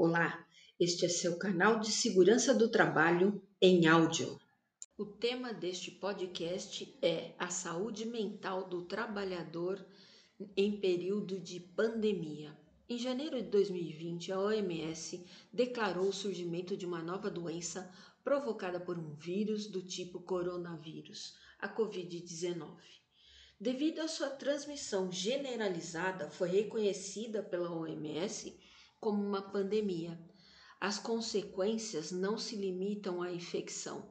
Olá, este é seu canal de segurança do trabalho em áudio. O tema deste podcast é a saúde mental do trabalhador em período de pandemia. Em janeiro de 2020, a OMS declarou o surgimento de uma nova doença provocada por um vírus do tipo coronavírus, a Covid-19. Devido à sua transmissão generalizada, foi reconhecida pela OMS como uma pandemia. As consequências não se limitam à infecção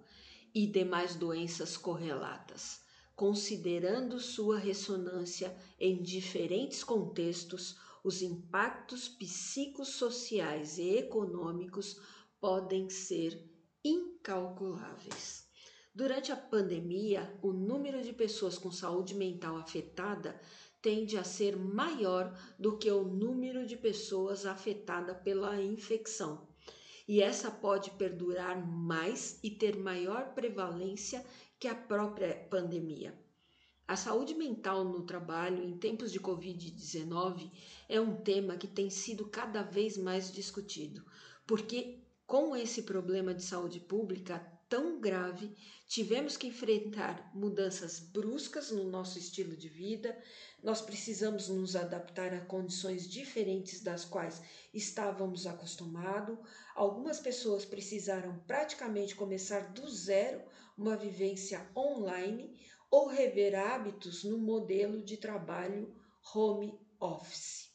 e demais doenças correlatas, considerando sua ressonância em diferentes contextos, os impactos psicossociais e econômicos podem ser incalculáveis. Durante a pandemia, o número de pessoas com saúde mental afetada tende a ser maior do que o número de pessoas afetadas pela infecção. E essa pode perdurar mais e ter maior prevalência que a própria pandemia. A saúde mental no trabalho em tempos de Covid-19 é um tema que tem sido cada vez mais discutido, porque com esse problema de saúde pública tão grave, tivemos que enfrentar mudanças bruscas no nosso estilo de vida, nós precisamos nos adaptar a condições diferentes das quais estávamos acostumados. Algumas pessoas precisaram praticamente começar do zero uma vivência online ou rever hábitos no modelo de trabalho home office.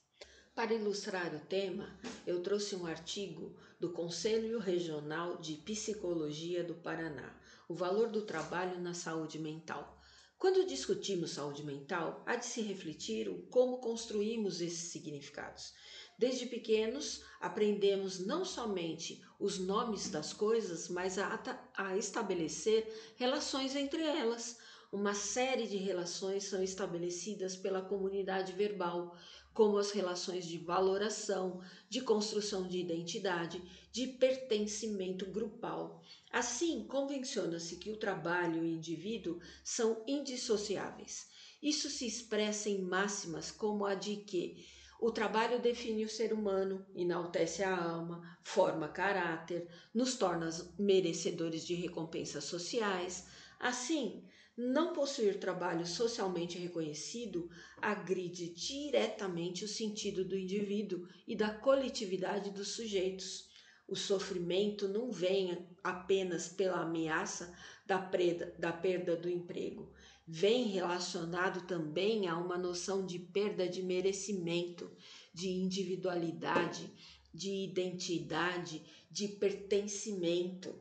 Para ilustrar o tema, eu trouxe um artigo do Conselho Regional de Psicologia do Paraná, o valor do trabalho na saúde mental. Quando discutimos saúde mental, há de se refletir o como construímos esses significados. Desde pequenos, aprendemos não somente os nomes das coisas, mas a, a estabelecer relações entre elas. Uma série de relações são estabelecidas pela comunidade verbal, como as relações de valoração, de construção de identidade, de pertencimento grupal. Assim, convenciona-se que o trabalho e o indivíduo são indissociáveis. Isso se expressa em máximas como a de que o trabalho define o ser humano, enaltece a alma, forma caráter, nos torna merecedores de recompensas sociais. Assim, não possuir trabalho socialmente reconhecido agride diretamente o sentido do indivíduo e da coletividade dos sujeitos. O sofrimento não vem apenas pela ameaça da, preda, da perda do emprego, vem relacionado também a uma noção de perda de merecimento, de individualidade, de identidade, de pertencimento.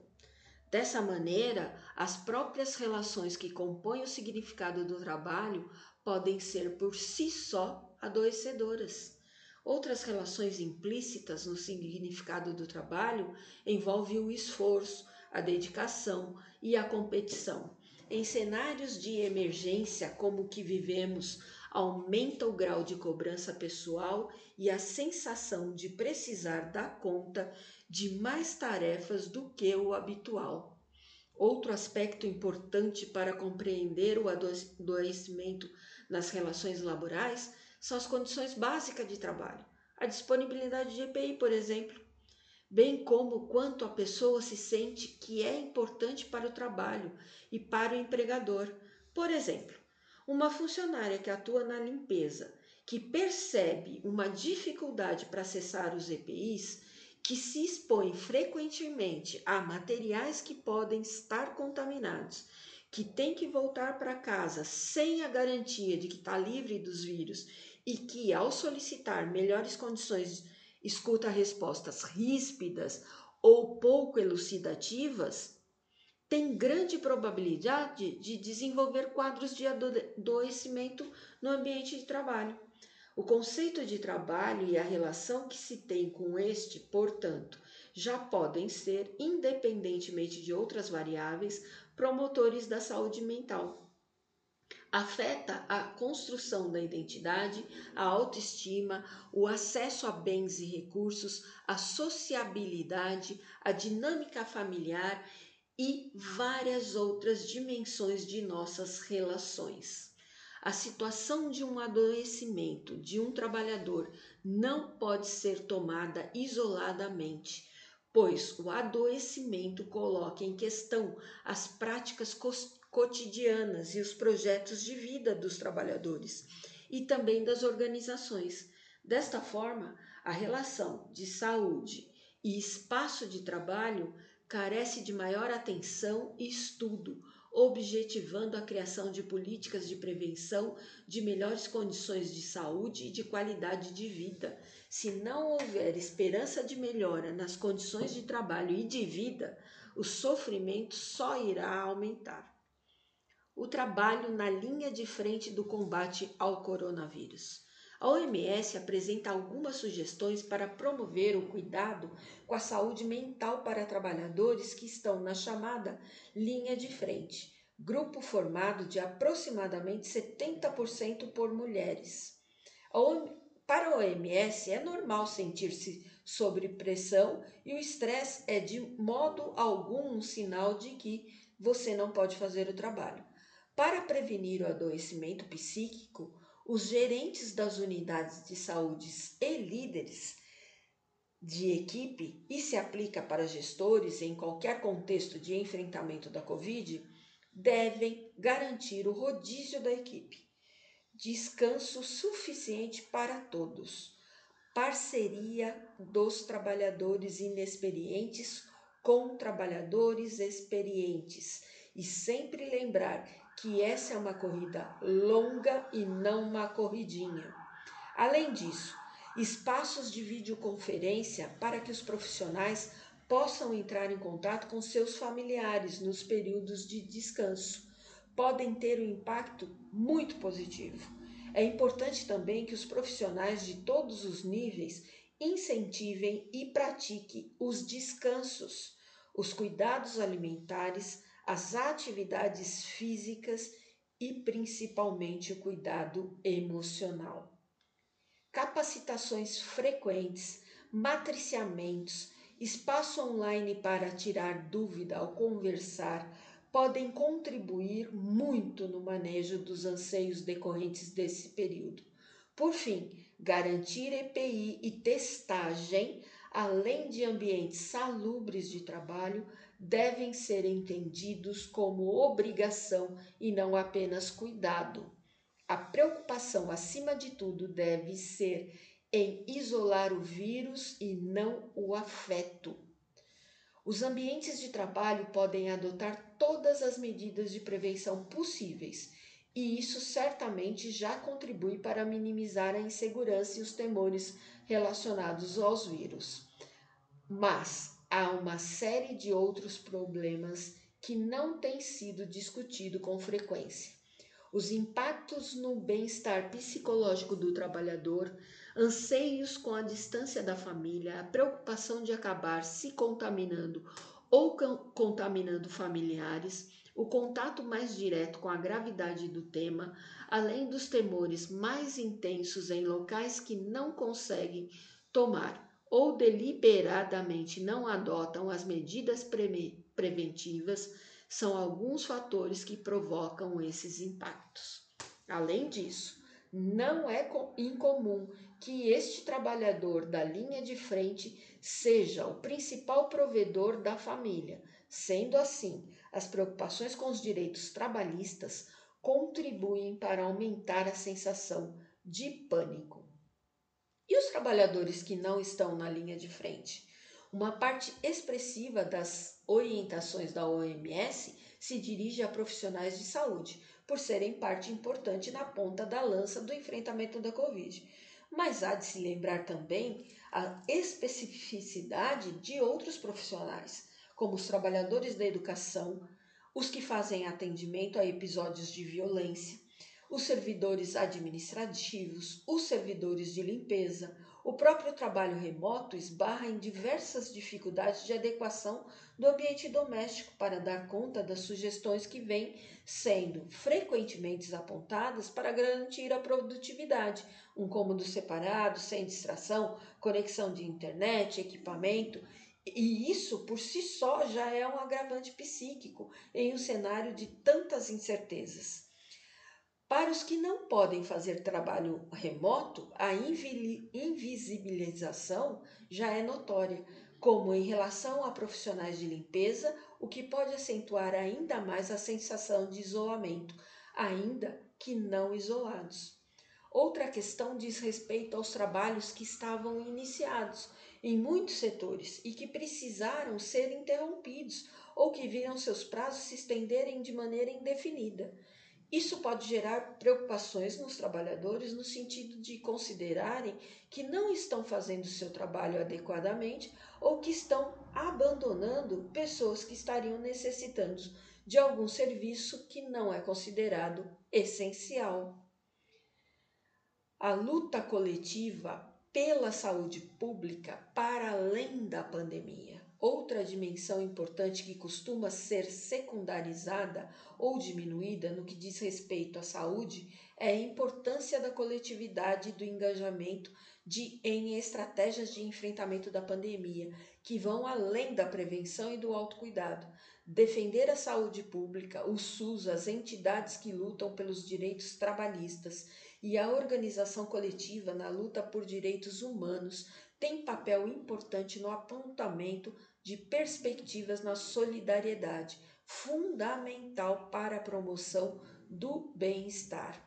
Dessa maneira, as próprias relações que compõem o significado do trabalho podem ser por si só adoecedoras. Outras relações implícitas no significado do trabalho envolvem o esforço, a dedicação e a competição. Em cenários de emergência como o que vivemos, aumenta o grau de cobrança pessoal e a sensação de precisar dar conta de mais tarefas do que o habitual. Outro aspecto importante para compreender o adoecimento nas relações laborais são as condições básicas de trabalho, a disponibilidade de EPI, por exemplo, bem como quanto a pessoa se sente que é importante para o trabalho e para o empregador. Por exemplo, uma funcionária que atua na limpeza, que percebe uma dificuldade para acessar os EPIs, que se expõe frequentemente a materiais que podem estar contaminados, que tem que voltar para casa sem a garantia de que está livre dos vírus e que, ao solicitar melhores condições, escuta respostas ríspidas ou pouco elucidativas, tem grande probabilidade de desenvolver quadros de adoecimento no ambiente de trabalho. O conceito de trabalho e a relação que se tem com este, portanto, já podem ser, independentemente de outras variáveis, promotores da saúde mental. Afeta a construção da identidade, a autoestima, o acesso a bens e recursos, a sociabilidade, a dinâmica familiar e várias outras dimensões de nossas relações. A situação de um adoecimento de um trabalhador não pode ser tomada isoladamente, pois o adoecimento coloca em questão as práticas cotidianas e os projetos de vida dos trabalhadores e também das organizações. Desta forma, a relação de saúde e espaço de trabalho carece de maior atenção e estudo, objetivando a criação de políticas de prevenção de melhores condições de saúde e de qualidade de vida. Se não houver esperança de melhora nas condições de trabalho e de vida, o sofrimento só irá aumentar. O trabalho na linha de frente do combate ao coronavírus. A OMS apresenta algumas sugestões para promover o cuidado com a saúde mental para trabalhadores que estão na chamada linha de frente, grupo formado de aproximadamente 70% por mulheres. Para a OMS, é normal sentir-se sob pressão e o estresse é de modo algum um sinal de que você não pode fazer o trabalho. Para prevenir o adoecimento psíquico, os gerentes das unidades de saúde e líderes de equipe, e se aplica para gestores em qualquer contexto de enfrentamento da Covid, devem garantir o rodízio da equipe, descanso suficiente para todos, parceria dos trabalhadores inexperientes com trabalhadores experientes. E sempre lembrar que essa é uma corrida longa e não uma corridinha. Além disso, espaços de videoconferência para que os profissionais possam entrar em contato com seus familiares nos períodos de descanso podem ter um impacto muito positivo. É importante também que os profissionais de todos os níveis incentivem e pratiquem os descansos, os cuidados alimentares, as atividades físicas e principalmente o cuidado emocional. Capacitações frequentes, matriciamentos, espaço online para tirar dúvida ao conversar podem contribuir muito no manejo dos anseios decorrentes desse período. Por fim, garantir EPI e testagem, além de ambientes salubres de trabalho, devem ser entendidos como obrigação e não apenas cuidado. A preocupação, acima de tudo, deve ser em isolar o vírus e não o afeto. Os ambientes de trabalho podem adotar todas as medidas de prevenção possíveis, e isso certamente já contribui para minimizar a insegurança e os temores relacionados aos vírus. Mas há uma série de outros problemas que não têm sido discutido com frequência. Os impactos no bem-estar psicológico do trabalhador, anseios com a distância da família, a preocupação de acabar se contaminando ou contaminando familiares, o contato mais direto com a gravidade do tema, além dos temores mais intensos em locais que não conseguem tomar ou deliberadamente não adotam as medidas pre preventivas, são alguns fatores que provocam esses impactos. Além disso, não é incomum que este trabalhador da linha de frente seja o principal provedor da família. Sendo assim, as preocupações com os direitos trabalhistas contribuem para aumentar a sensação de pânico. E os trabalhadores que não estão na linha de frente? Uma parte expressiva das orientações da OMS se dirige a profissionais de saúde, por serem parte importante na ponta da lança do enfrentamento da Covid. Mas há de se lembrar também a especificidade de outros profissionais, como os trabalhadores da educação, os que fazem atendimento a episódios de violência, os servidores administrativos, os servidores de limpeza, o próprio trabalho remoto esbarra em diversas dificuldades de adequação do ambiente doméstico para dar conta das sugestões que vêm sendo frequentemente apontadas para garantir a produtividade, um cômodo separado, sem distração, conexão de internet, equipamento. E isso por si só já é um agravante psíquico em um cenário de tantas incertezas. Para os que não podem fazer trabalho remoto, a invisibilização já é notória, como em relação a profissionais de limpeza, o que pode acentuar ainda mais a sensação de isolamento, ainda que não isolados. Outra questão diz respeito aos trabalhos que estavam iniciados em muitos setores e que precisaram ser interrompidos ou que viram seus prazos se estenderem de maneira indefinida. Isso pode gerar preocupações nos trabalhadores no sentido de considerarem que não estão fazendo seu trabalho adequadamente ou que estão abandonando pessoas que estariam necessitando de algum serviço que não é considerado essencial. A luta coletiva pela saúde pública para além da pandemia Outra dimensão importante que costuma ser secundarizada ou diminuída no que diz respeito à saúde é a importância da coletividade e do engajamento de, em estratégias de enfrentamento da pandemia, que vão além da prevenção e do autocuidado. Defender a saúde pública, o SUS, as entidades que lutam pelos direitos trabalhistas e a organização coletiva na luta por direitos humanos tem papel importante no apontamento de perspectivas na solidariedade, fundamental para a promoção do bem-estar.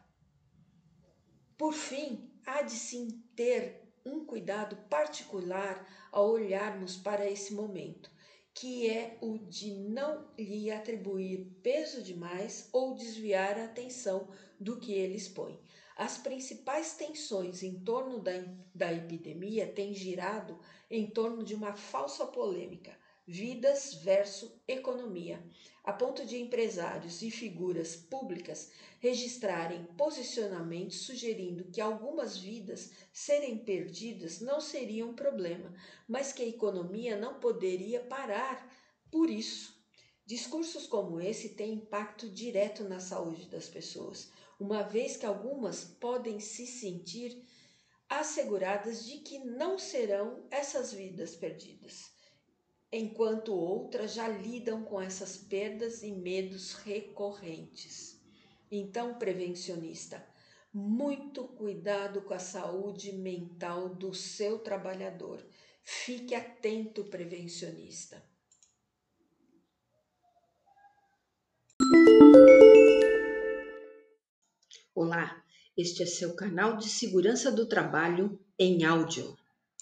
Por fim, há de sim ter um cuidado particular ao olharmos para esse momento, que é o de não lhe atribuir peso demais ou desviar a atenção do que ele expõe. As principais tensões em torno da, da epidemia têm girado em torno de uma falsa polêmica, vidas versus economia, a ponto de empresários e figuras públicas registrarem posicionamentos sugerindo que algumas vidas serem perdidas não seria um problema, mas que a economia não poderia parar por isso. Discursos como esse têm impacto direto na saúde das pessoas uma vez que algumas podem se sentir asseguradas de que não serão essas vidas perdidas, enquanto outras já lidam com essas perdas e medos recorrentes. Então, prevencionista, muito cuidado com a saúde mental do seu trabalhador. Fique atento, prevencionista. Olá, este é seu canal de segurança do trabalho em áudio.